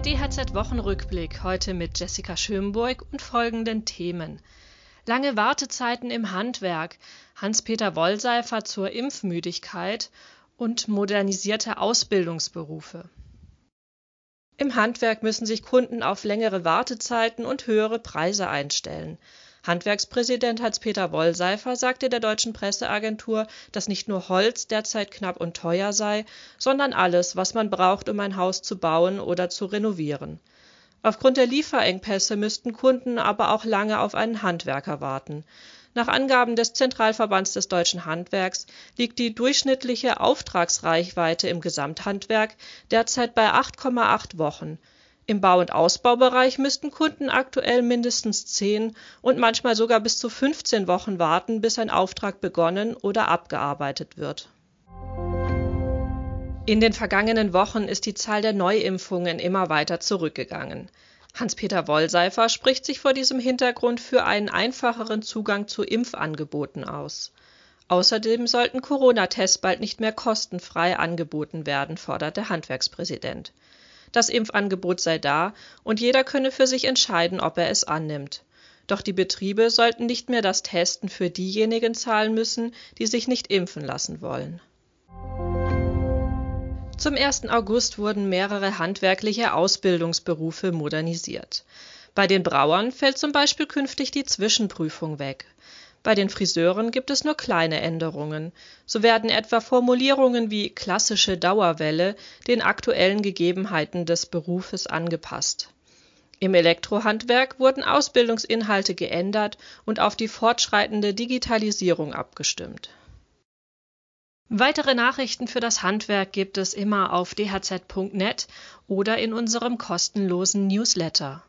DHZ-Wochenrückblick heute mit Jessica Schönburg und folgenden Themen. Lange Wartezeiten im Handwerk, Hans-Peter Wollseifer zur Impfmüdigkeit und modernisierte Ausbildungsberufe. Im Handwerk müssen sich Kunden auf längere Wartezeiten und höhere Preise einstellen. Handwerkspräsident Hans-Peter Wollseifer sagte der deutschen Presseagentur, dass nicht nur Holz derzeit knapp und teuer sei, sondern alles, was man braucht, um ein Haus zu bauen oder zu renovieren. Aufgrund der Lieferengpässe müssten Kunden aber auch lange auf einen Handwerker warten. Nach Angaben des Zentralverbands des deutschen Handwerks liegt die durchschnittliche Auftragsreichweite im Gesamthandwerk derzeit bei 8,8 Wochen im Bau und Ausbaubereich müssten Kunden aktuell mindestens zehn und manchmal sogar bis zu 15 Wochen warten, bis ein Auftrag begonnen oder abgearbeitet wird. In den vergangenen Wochen ist die Zahl der Neuimpfungen immer weiter zurückgegangen. Hans-Peter Wollseifer spricht sich vor diesem Hintergrund für einen einfacheren Zugang zu Impfangeboten aus. Außerdem sollten Corona-Tests bald nicht mehr kostenfrei angeboten werden, fordert der Handwerkspräsident. Das Impfangebot sei da und jeder könne für sich entscheiden, ob er es annimmt. Doch die Betriebe sollten nicht mehr das Testen für diejenigen zahlen müssen, die sich nicht impfen lassen wollen. Zum 1. August wurden mehrere handwerkliche Ausbildungsberufe modernisiert. Bei den Brauern fällt zum Beispiel künftig die Zwischenprüfung weg. Bei den Friseuren gibt es nur kleine Änderungen. So werden etwa Formulierungen wie klassische Dauerwelle den aktuellen Gegebenheiten des Berufes angepasst. Im Elektrohandwerk wurden Ausbildungsinhalte geändert und auf die fortschreitende Digitalisierung abgestimmt. Weitere Nachrichten für das Handwerk gibt es immer auf dhz.net oder in unserem kostenlosen Newsletter.